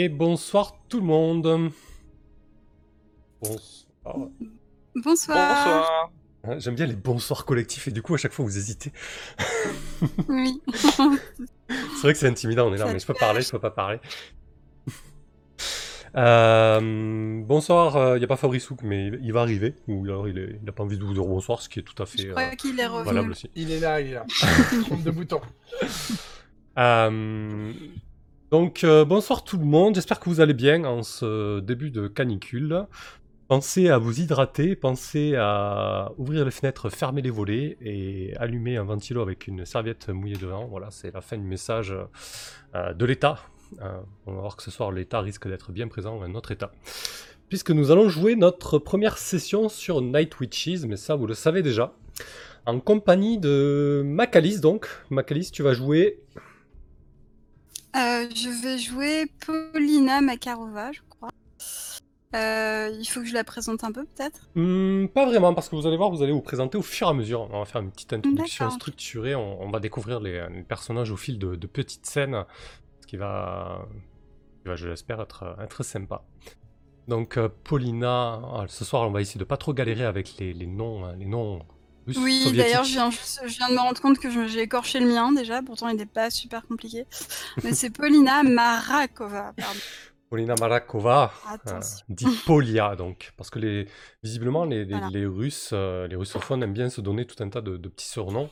Et bonsoir tout le monde. Bonsoir. Bonsoir. J'aime bien les bonsoirs collectifs et du coup à chaque fois vous hésitez. Oui. C'est vrai que c'est intimidant, on est là, Ça mais je peux parler, je peux pas parler. Euh, bonsoir, il n'y a pas Fabrice Houk, mais il, il va arriver. Ou alors il, est- il a pas envie de vous dire bonsoir, ce qui est tout à Je fait crois euh, qu'il est revenu. valable aussi. Il est là, il est là. Trompe de bouton. Euh, donc, euh, bonsoir tout le monde, j'espère que vous allez bien en ce début de canicule. Pensez à vous hydrater, pensez à ouvrir les fenêtres, fermer les volets et allumer un ventilo avec une serviette mouillée devant. Voilà, c'est la fin du message euh, de l'État. Euh, on va voir que ce soir l'État risque d'être bien présent, un autre État. Puisque nous allons jouer notre première session sur Night Witches, mais ça vous le savez déjà. En compagnie de Macalis donc. Macalis, tu vas jouer Euh, je vais jouer Paulina Makarova, je crois. Euh, il faut que je la présente un peu, peut-être? Hmm, pas vraiment, parce que vous allez voir, vous allez vous présenter au fur et à mesure. On va faire une petite introduction structurée. On, on va découvrir les, les personnages au fil de, de petites scènes, ce qui va, qui va, je l'espère, être, être sympa. Donc, euh, Paulina, ah, ce soir, on va essayer de pas trop galérer avec les, les noms, hein, les noms russes, Oui, d'ailleurs, je viens, juste- je viens de me rendre compte que j'ai écorché le mien déjà, pourtant il n'est pas super compliqué. Mais c'est Paulina Marakova, pardon. Paulina Marakova, euh, dit Polia, donc, parce que les, visiblement les, les, Voilà. les Russes, euh, les russophones aiment bien se donner tout un tas de, de petits surnoms.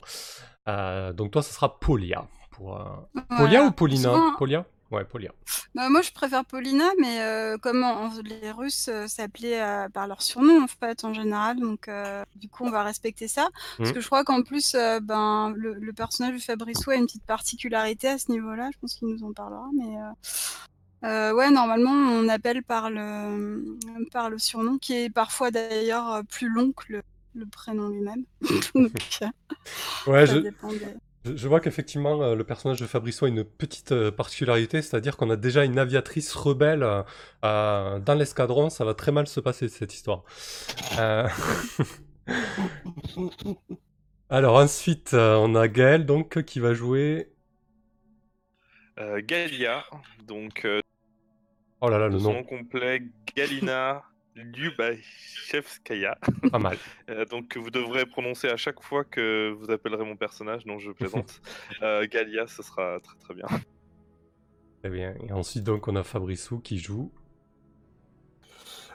Euh, donc toi, ça sera Polia. Pour, Polia ou Paulina? Souvent- Polia? Ouais, Polia. Bah, moi, je préfère Paulina, mais comme les Russes s'appelaient par leur surnom, en fait, en général, donc du coup, on va respecter ça. Parce Mhm. que je crois qu'en plus, ben, le, le personnage de Fabrice a une petite particularité à ce niveau-là, je pense qu'il nous en parlera, mais... euh, ouais, normalement, on appelle par le, par le surnom, qui est parfois d'ailleurs euh, plus long que le, le prénom lui-même. Euh, Ouais, je, des- vois qu'effectivement, le personnage de Fabrice a une petite particularité, c'est-à-dire qu'on a déjà une aviatrice rebelle euh, dans l'escadron. Ça va très mal se passer, cette histoire. Euh, Alors ensuite, on a Gaël, donc, qui va jouer... Euh, Galia, donc euh, Oh là là, le nom, nom complet Galina Lyubachevskaya. pas mal. Euh, donc que vous devrez prononcer à chaque fois que vous appellerez mon personnage, non je plaisante. Euh, Galia, ce sera très très bien. Très bien. Et ensuite, donc, on a Fabrissou qui joue.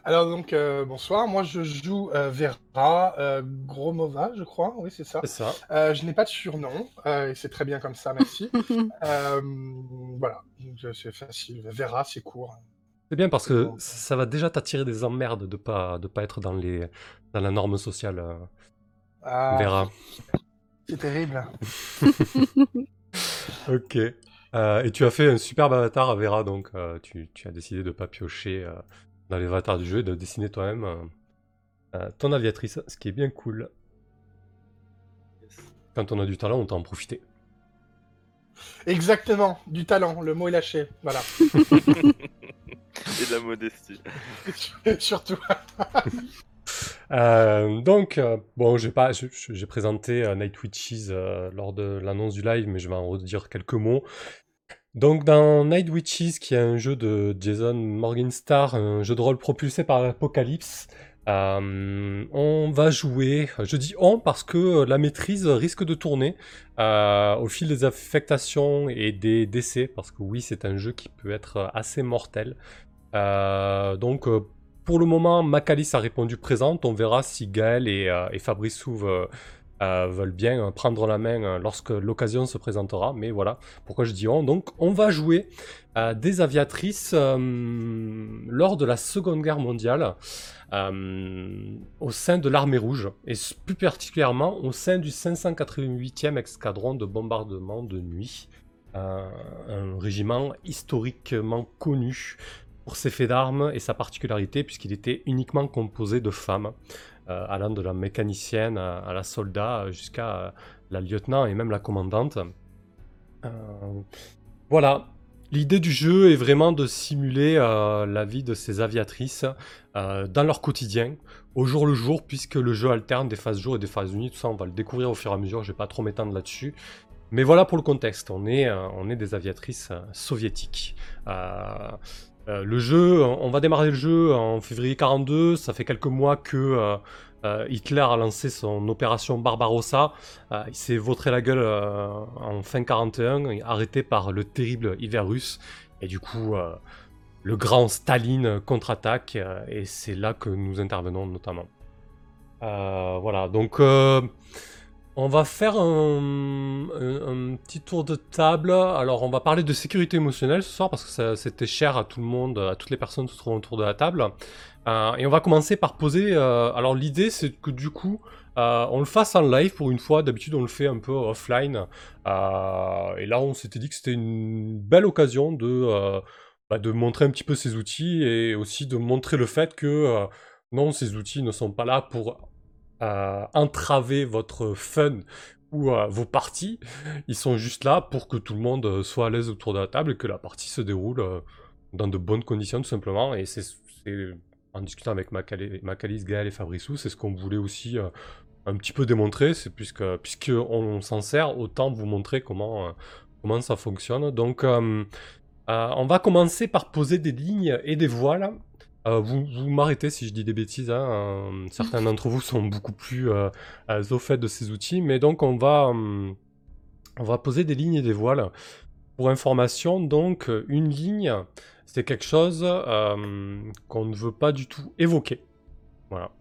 Alors donc, euh, bonsoir. Moi, je joue euh, Vera euh, Gromova, je crois. Oui, c'est ça. C'est ça. Euh, je n'ai pas de surnom, euh, et c'est très bien comme ça, merci. Euh, voilà, c'est facile. Vera, c'est court. C'est bien parce que Bon. ça va déjà t'attirer des emmerdes de pas de pas être dans les dans la norme sociale. euh, Ah, Vera. c'est terrible. Ok. Euh, et tu as fait un superbe avatar à Vera, donc euh, tu, tu as décidé de pas piocher euh, dans les avatars du jeu et de dessiner toi-même euh, euh, ton aviatrice, ce qui est bien cool. Quand on a du talent, on peut en profiter. Exactement, du talent, le mot est lâché. Voilà. Et de la modestie. Surtout. Euh, donc, euh, bon, j'ai pas, j'ai présenté euh, Night Witches euh, lors de l'annonce du live, mais je vais en redire quelques mots. Donc, dans Night Witches, qui est un jeu de Jason Morningstar, un jeu de rôle propulsé par l'Apocalypse, euh, on va jouer. Je dis on parce que la maîtrise risque de tourner euh, au fil des affectations et des décès, parce que oui, c'est un jeu qui peut être assez mortel. Euh, donc, pour le moment, Macalis a répondu présente. On verra si Gaël et, et Fabrice Souve euh, veulent bien euh, prendre la main euh, lorsque l'occasion se présentera. Mais voilà pourquoi je dis on. Donc, on va jouer des aviatrices lors de la Seconde Guerre mondiale au sein de l'armée rouge et plus particulièrement au sein du 588e escadron de bombardement de nuit. Un régiment historiquement connu pour ses faits d'armes et sa particularité puisqu'il était uniquement composé de femmes. Euh, allant de la mécanicienne à, la soldat jusqu'à euh, la lieutenant et même la commandante. Euh, voilà. L'idée du jeu est vraiment de simuler la vie de ces aviatrices dans leur quotidien, au jour le jour, puisque le jeu alterne des phases jour et des phases nuit. Tout ça, on va le découvrir au fur et à mesure. Je vais pas trop m'étendre là-dessus. Mais voilà pour le contexte. On est, on est des aviatrices soviétiques. Euh, le jeu, on va démarrer le jeu en février 42. Ça fait quelques mois que euh, Hitler a lancé son opération Barbarossa. Euh, il s'est vautré la gueule en fin 41, arrêté par le terrible hiver russe. Et du coup, le grand Staline contre-attaque. et c'est là que nous intervenons notamment. Voilà, donc on va faire un, petit tour de table. Alors, on va parler de sécurité émotionnelle ce soir parce que c'était cher à tout le monde, à toutes les personnes qui se trouvent autour de la table. Euh, et on va commencer par poser. euh, alors, l'idée, c'est que du coup, euh, on le fasse en live pour une fois. D'habitude, on le fait un peu offline. Et là, on s'était dit que c'était une belle occasion de, bah, de montrer un petit peu ces outils et aussi de montrer le fait que non, ces outils ne sont pas là pour entraver votre fun ou vos parties. Ils sont juste là pour que tout le monde euh, soit à l'aise autour de la table et que la partie se déroule euh, dans de bonnes conditions tout simplement. Et c'est en discutant avec Macali- Macalis, Gaël et Fabrissou, c'est ce qu'on voulait aussi euh, un petit peu démontrer. C'est puisque puisque on s'en sert, autant vous montrer comment comment ça fonctionne. Donc on va commencer par poser des lignes et des voiles. Euh, vous m'arrêtez si je dis des bêtises. hein, euh, certains d'entre vous sont beaucoup plus euh, euh, au fait de ces outils, mais donc on va on va poser des lignes et des voiles. Pour information, donc une ligne, c'est quelque chose qu'on ne veut pas du tout évoquer. Voilà.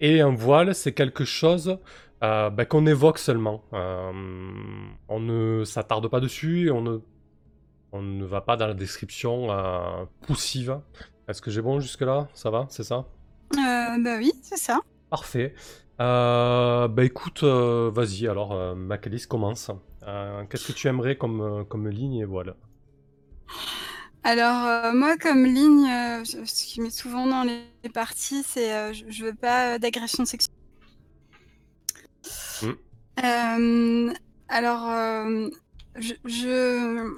Et un voile, c'est quelque chose ben, qu'on évoque seulement. On ne s'attarde pas dessus on ne, on ne va pas dans la description poussive. Est-ce que j'ai bon jusque-là? Ça va? C'est ça? Euh, bah oui, c'est ça. Parfait. Euh, bah écoute, euh, vas-y alors, euh, Macalis commence. Euh, Qu'est-ce que tu aimerais comme, euh, comme ligne et voilà. Alors, moi, comme ligne, ce qui met souvent dans les les parties, c'est je, je veux pas d'agression sexuelle. Mm. Euh, alors, je, je,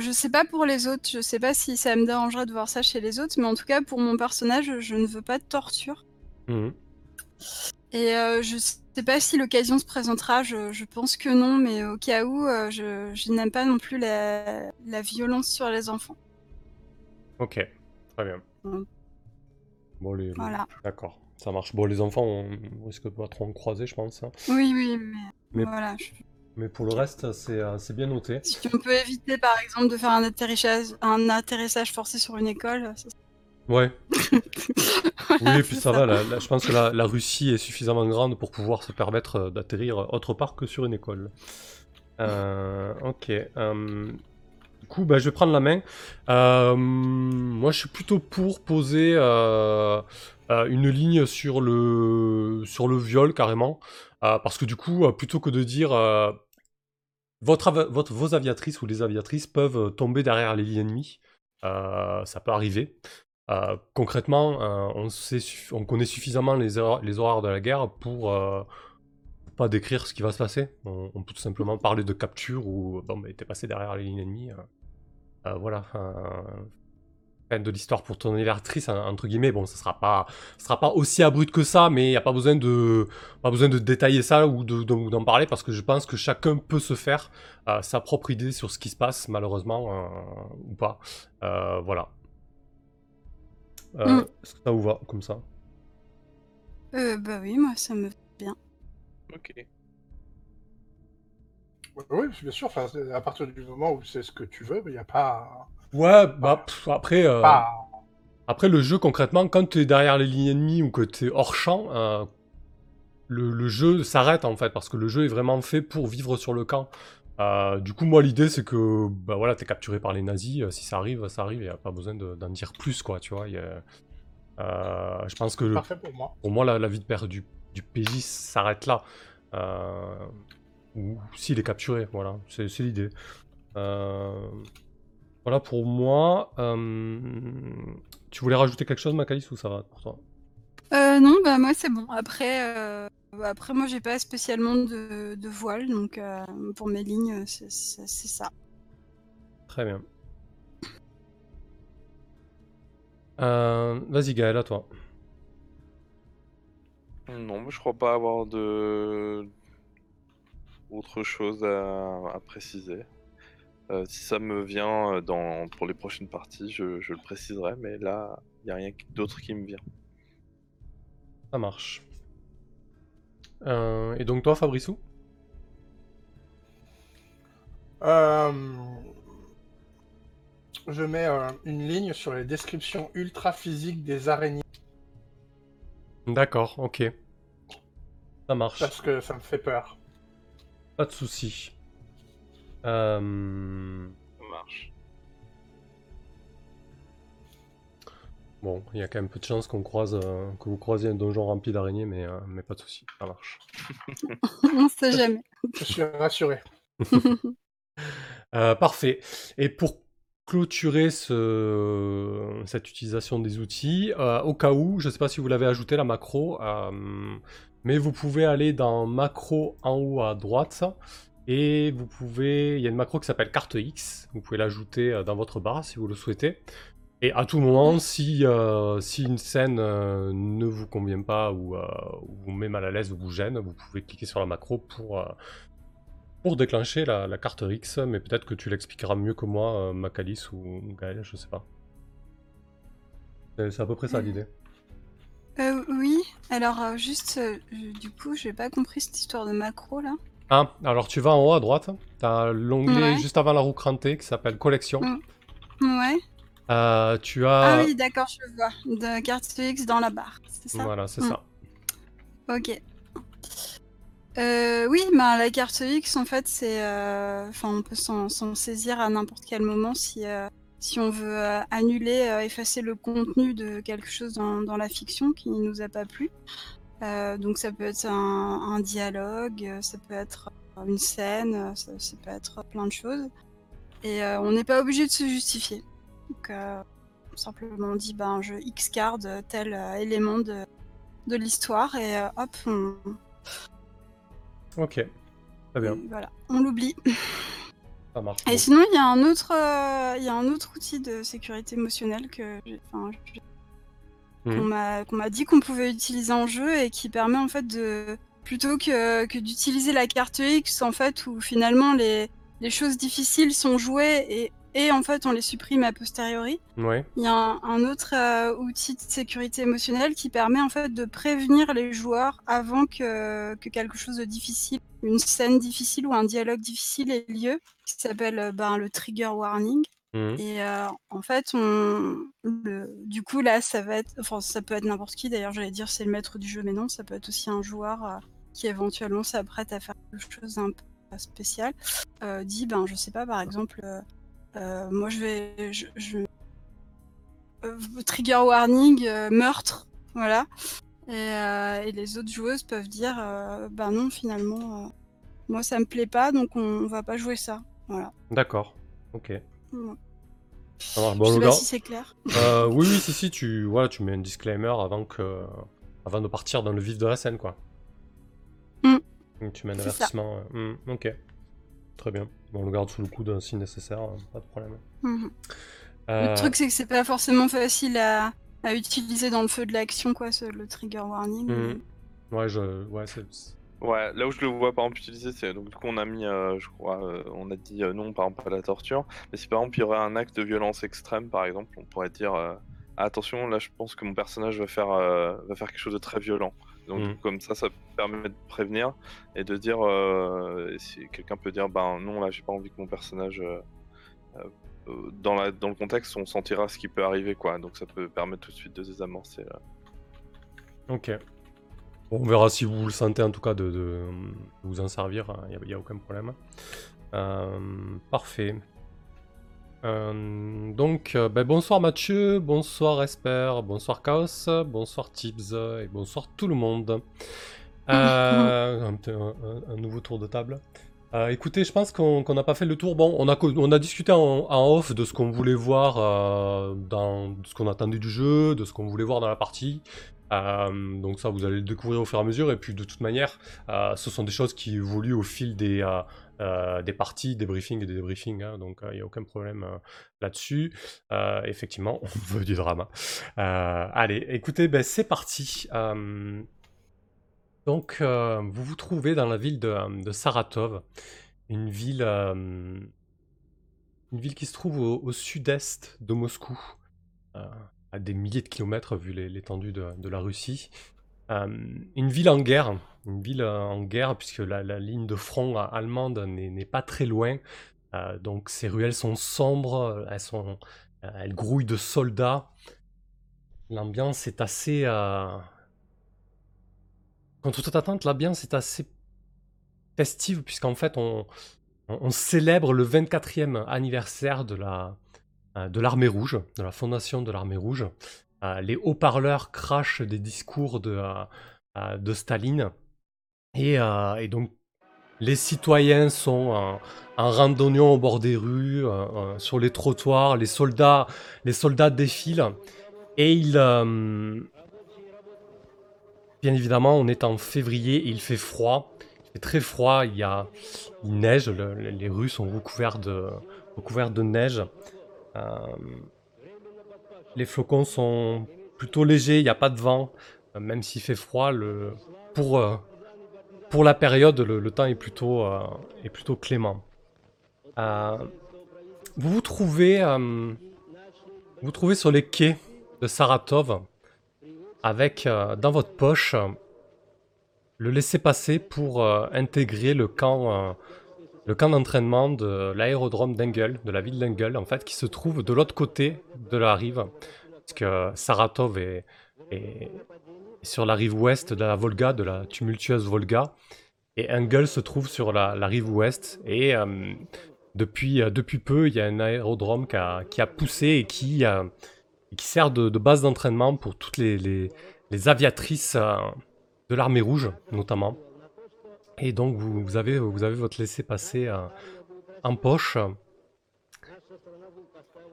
je sais pas pour les autres, je sais pas si ça me dérangerait de voir ça chez les autres, mais en tout cas, pour mon personnage, je ne veux pas de torture. Mhm. Et euh, je sais pas si l'occasion se présentera, je, je pense que non, mais au cas où, euh, je, je n'aime pas non plus la, la violence sur les enfants. Ok, très bien. Bon, les, Voilà. D'accord, ça marche. Bon, les enfants, on risque pas trop en croiser, je pense. hein. Oui, oui, mais, Mais- voilà. je- Mais pour le reste, c'est euh, c'est bien noté. Si on peut éviter, par exemple, de faire un atterrissage, un atterrissage forcé sur une école, ça- Ouais, oui, et puis ça, va, la- la- je pense que la, la Russie est suffisamment grande pour pouvoir se permettre euh, d'atterrir autre part que sur une école. Euh, ok. du coup, bah, je vais prendre la main. Euh, moi, je suis plutôt pour poser euh, euh, une ligne sur le, sur le viol, carrément. Parce que du coup, plutôt que de dire votre, votre, vos aviatrices ou les aviatrices peuvent euh, tomber derrière les lignes ennemies, euh, ça peut arriver. Euh, concrètement, on, connaît suffisamment les, horreurs- les horreurs de la guerre pour pas décrire ce qui va se passer. On, peut tout simplement parler de capture ou bon, bah, t'es passé derrière les lignes ennemies. voilà. Fin de l'histoire pour ton aviatrice, hein, entre guillemets. Bon, ça sera pas, ça sera pas aussi abrupt que ça, mais il n'y a pas besoin de, pas besoin de détailler ça ou de- de- ou d'en parler parce que je pense que chacun peut se faire euh, sa propre idée sur ce qui se passe, malheureusement, euh, ou pas. Euh, voilà. Euh, Mm. Est-ce que ça vous va comme ça? Euh, bah oui, moi, ça me... Ok. Oui, bien sûr. À partir du moment où c'est ce que tu veux, il n'y a pas. Ouais, bah pff, après, euh, après le jeu concrètement, quand tu es derrière les lignes ennemies ou que tu es hors champ, euh, le, le jeu s'arrête en fait parce que le jeu est vraiment fait pour vivre sur le camp. Euh, du coup, moi l'idée c'est que bah voilà, t'es capturé par les nazis. euh, si ça arrive, ça arrive. Il n'y a pas besoin de- d'en dire plus quoi, tu vois. y a- je pense que le- pour moi. pour moi, la, la vie de père du, du PJ s'arrête là. Ou s'il est capturé, voilà, c'est c'est l'idée. Euh, voilà pour moi. Euh, tu voulais rajouter quelque chose, Macalis, ou ça va pour toi? Euh, non, bah moi c'est bon. Après, euh, après moi j'ai pas spécialement de, de voile, donc euh, pour mes lignes c'est c'est- c'est ça. Très bien. Euh, Vas-y Gaël, à toi. Non, mais je crois pas avoir de autre chose à, à préciser. Euh, si ça me vient euh, dans, pour les prochaines parties, je, je le préciserai, mais là, il n'y a rien d'autre qui me vient. Ça marche. Euh, et donc toi, Fabrissou Euh, Je mets euh, une ligne sur les descriptions ultra physiques des araignées D'accord, ok. Ça marche. parce que ça me fait peur. Pas de souci. Euh, Ça marche. Bon, il y a quand même peu de chances qu'on croise, euh, que vous croisiez un donjon rempli d'araignées, mais, euh, mais pas de souci, ça marche. On sait jamais. Je suis rassuré. Euh, parfait. Et pour clôturer ce- cette utilisation des outils, euh, au cas où, je ne sais pas si vous l'avez ajouté la macro, euh, mais vous pouvez aller dans macro en haut à droite et vous pouvez, il y a une macro qui s'appelle carte X. Vous pouvez l'ajouter euh, dans votre barre si vous le souhaitez. Et à tout moment, si, euh, si une scène euh, ne vous convient pas ou ou vous met mal à l'aise ou vous gêne, vous pouvez cliquer sur la macro pour, pour déclencher la, carte X, mais peut-être que tu l'expliqueras mieux que moi, Macalis ou Gaël, je sais pas. C'est à peu près ça l'idée. Oui, alors juste, du coup, j'ai pas compris cette histoire de macro là. Ah, alors tu vas en haut à droite, t'as l'onglet Ouais. juste avant la roue crantée qui s'appelle Collection. Mm. Ouais. Euh, tu as... Ah oui, d'accord, je vois. De carte X dans la barre, c'est ça? Voilà, c'est Mm. ça. Ok. Euh, oui, ben, la carte X, en fait, c'est. euh, Enfin, on peut s'en s'en saisir à n'importe quel moment si, si on veut annuler, effacer le contenu de quelque chose dans, dans la fiction qui ne nous a pas plu. Euh, donc, ça peut être un, un dialogue, euh, ça peut être une scène, euh, ça, ça peut être plein de choses. Et euh, on n'est pas obligé de se justifier. Donc, euh, simplement, on dit ben, je X-card tel euh, élément de, de l'histoire et euh, hop, on, Ok, très bien, voilà, on l'oublie. ça marche. Et sinon, il y a un autre, euh, il y a un autre outil de sécurité émotionnelle que, j'ai- Mhm. qu'on m'a, dit qu'on pouvait utiliser en jeu et qui permet en fait de, plutôt que, que d'utiliser la carte X en fait où finalement les, les choses difficiles sont jouées et, et en fait on les supprime a posteriori. Ouais, Il y a un, un autre euh, outil de sécurité émotionnelle qui permet en fait de prévenir les joueurs avant que, que quelque chose de difficile, une scène difficile ou un dialogue difficile ait lieu, qui s'appelle euh, ben, le trigger warning. Mhm. Et euh, en fait, on, le, du coup là, ça va être, enfin ça peut être n'importe qui. D'ailleurs, j'allais dire c'est le maître du jeu, mais non, ça peut être aussi un joueur euh, qui éventuellement s'apprête à faire quelque chose un peu spécial. Euh, dit ben je sais pas, par exemple. moi, je vais. Je, je- trigger warning, meurtre, voilà. Et, et les autres joueuses peuvent dire bah non, finalement, moi ça me plaît pas, donc on, on va pas jouer ça. Voilà. d'accord, ok. Ouais. Ça marche. je Bon, sais le pas gars- si c'est clair. Euh, oui, oui, si, si, tu, voilà, tu mets un disclaimer avant, que, avant de partir dans le vif de la scène, quoi. Mm. Donc, tu mets un avertissement. euh, mm, ok. Très bien. Bon, on le garde sous le coude si nécessaire, euh, pas de problème. Mhm. Euh, Le truc, c'est que c'est pas forcément facile à, à utiliser dans le feu de l'action, quoi, ce- le trigger warning. Mhm. Ouais, je, ouais, c'est- Ouais, là où je le vois par exemple utilisé, c'est donc du coup on a mis, euh, je crois, euh, on a dit euh, non par exemple à la torture, mais si par exemple il y aurait un acte de violence extrême par exemple, on pourrait dire Ah, attention, là je pense que mon personnage va faire, va faire quelque chose de très violent. Donc coup, comme ça, ça permet de prévenir et de dire, si quelqu'un peut dire, ben non là j'ai pas envie que mon personnage, dans, la, dans le contexte, on sentira ce qui peut arriver quoi, donc ça peut permettre tout de suite de désamorcer. euh. Ok. On verra si vous le sentez en tout cas de, de- de vous en servir, il n'y a, aucun problème. Euh, parfait. Euh, donc, euh, ben, bonsoir Mathieu, bonsoir Esper, bonsoir Chaos, bonsoir Tibbs et bonsoir tout le monde. Euh, un, nouveau tour de table. Euh, écoutez, je pense qu'on n'a pas fait le tour. Bon, on a, on a discuté en, off de ce qu'on voulait voir euh, dans ce qu'on attendait du jeu, de ce qu'on voulait voir dans la partie. Euh, donc ça, vous allez le découvrir au fur et à mesure. Et puis de toute manière, ce sont des choses qui évoluent au fil des, des parties, des briefings et des débriefings. Hein. donc il n'y a aucun problème là-dessus. effectivement, on veut du drama. allez, écoutez, ben, c'est parti. Donc, euh, vous vous trouvez dans la ville de, euh, Saratov, une ville, euh, une ville qui se trouve au, sud-est de Moscou, à des milliers de kilomètres vu l'étendue de, la Russie. une ville en guerre, une ville en guerre puisque la, ligne de front allemande n'est pas très loin. donc ces ruelles sont sombres, elles, sont, elles grouillent de soldats. L'ambiance est assez, Contre toute attente, l'ambiance est assez festive, puisqu'en fait, on, célèbre le 24e anniversaire de la euh, de l'armée rouge, de la fondation de l'armée rouge. Euh, les haut-parleurs crachent des discours de, euh, de Staline. Et, donc, les citoyens sont en, en au bord des rues, sur les trottoirs, les soldats, les soldats défilent. Et ils, Bien évidemment, on est en février et il fait froid. Il fait très froid, il, y a, il neige, les rues sont recouvertes recouvertes de neige. Euh, les flocons sont plutôt légers, il n'y a pas de vent. Euh, même s'il fait froid, pour, euh, pour la période, le, temps est plutôt, est plutôt clément. vous vous trouvez, vous trouvez sur les quais de Saratov avec dans votre poche le laisser-passer pour euh, intégrer le camp, le camp d'entraînement de l'aérodrome d'Engel, de la ville d'Engel, en fait, qui se trouve de l'autre côté de la rive, parce que Saratov est, sur la rive ouest de la Volga, de la tumultueuse Volga, et Engel se trouve sur la, rive ouest, et depuis, depuis peu, il y a un aérodrome qui a, qui a poussé et qui qui sert de, base d'entraînement pour toutes les, aviatrices euh, de l'armée rouge, notamment. Et donc, vous, avez, votre laissez-passer euh, en poche,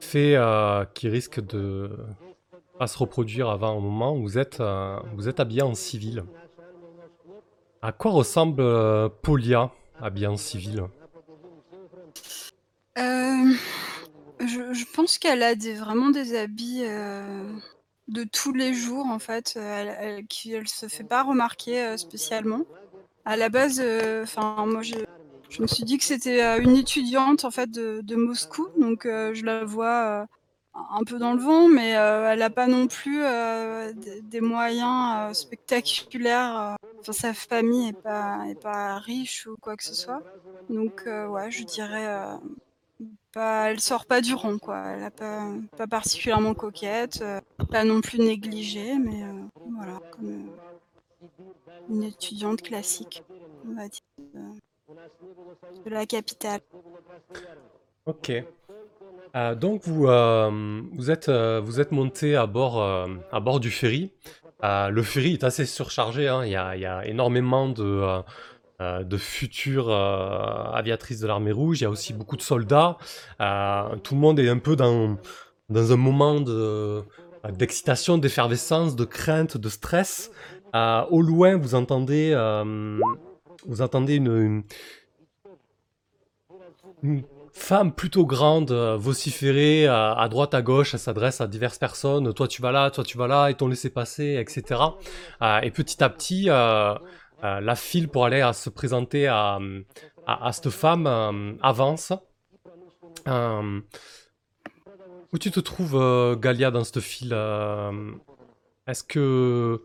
fait euh, qui risque de pas se reproduire avant un moment où vous êtes, vous êtes habillé en civil. À quoi ressemble Polia habillée en civil? Je, pense qu'elle a vraiment des habits euh, de tous les jours, en fait, elle, elle, elle se fait pas remarquer euh, spécialement. À la base, euh, enfin, moi, je, me suis dit que c'était une étudiante en fait de, Moscou, donc je la vois un peu dans le vent, mais elle n'a pas non plus des, moyens spectaculaires. Enfin, sa famille n'est pas, est pas riche ou quoi que ce soit. Donc, ouais, je dirais pas, elle sort pas du rond, quoi. Elle a pas, particulièrement coquette, euh, pas non plus négligée, mais euh, voilà, euh, une étudiante classique, on va dire, de la capitale. Ok. donc vous, vous êtes, êtes monté à bord, à bord du ferry. le ferry est assez surchargé. Hein. Il, y a, y a, énormément de euh, de futures euh, aviatrices de l'armée rouge, il y a aussi beaucoup de soldats. Euh, tout le monde est un peu dans, dans un moment d'excitation, d'effervescence, de crainte, de stress. Au loin, vous entendez, vous entendez une, femme plutôt grande vociférer à, droite, à gauche. Elle s'adresse à diverses personnes. Toi, tu vas là, toi, tu vas là, et t'ont laissé passer, etc. et petit à petit, euh, la file pour aller se présenter à, à, cette femme euh, avance. Euh, où tu te trouves, Galia, dans cette file Est-ce que.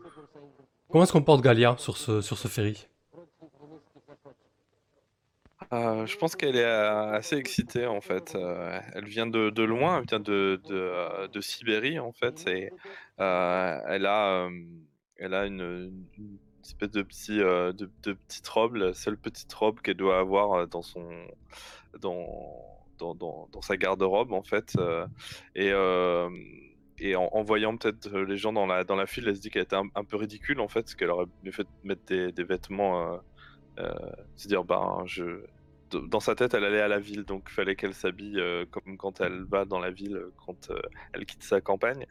Comment est-ce qu'on porte Galia sur ce, sur ce ferry? Je pense qu'elle est assez excitée en fait. elle vient de, loin, elle vient de, de, de Sibérie en fait, et elle a, elle a une, espèce de, petit, euh, de, petite robe, la seule petite robe qu'elle doit avoir euh, dans son dans, dans, dans, sa garde-robe en fait. Euh, et en, voyant peut-être les gens dans la, dans la file, elle se dit qu'elle était un, peu ridicule en fait, qu'elle aurait mieux fait mettre des, vêtements, se dire bah je dans sa tête, elle allait à la ville, donc il fallait qu'elle s'habille euh, comme quand elle va dans la ville, euh, quand euh, elle quitte sa campagne.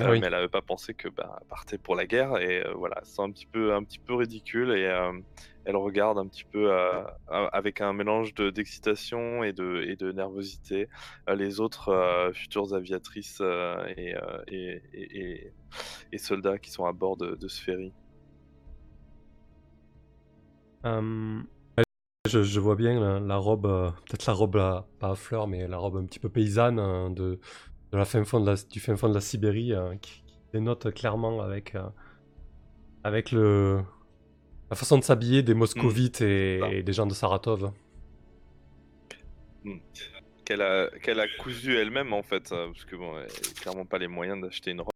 Ah oui. Mais elle n'avait pas pensé que bah, elle partait pour la guerre, et voilà, c'est un petit peu, un petit peu ridicule, et elle regarde un petit peu avec un mélange de- d'excitation et de, et de nervosité les autres futures aviatrices et, et, et- et- soldats qui sont à bord de, de ce ferry. Ouais, je, je vois bien la, la robe, euh, peut-être la robe à- pas à fleurs, mais la robe un petit peu paysanne euh, de, de la fin fond de la, du fin fond de la Sibérie euh, qui, qui dénote clairement avec, euh, avec le, la façon de s'habiller des moscovites et, ça. et des gens de Saratov. Mm. Qu'elle a, qu'elle a cousu elle-même en fait, euh, parce que bon, elle a clairement pas les moyens d'acheter une robe.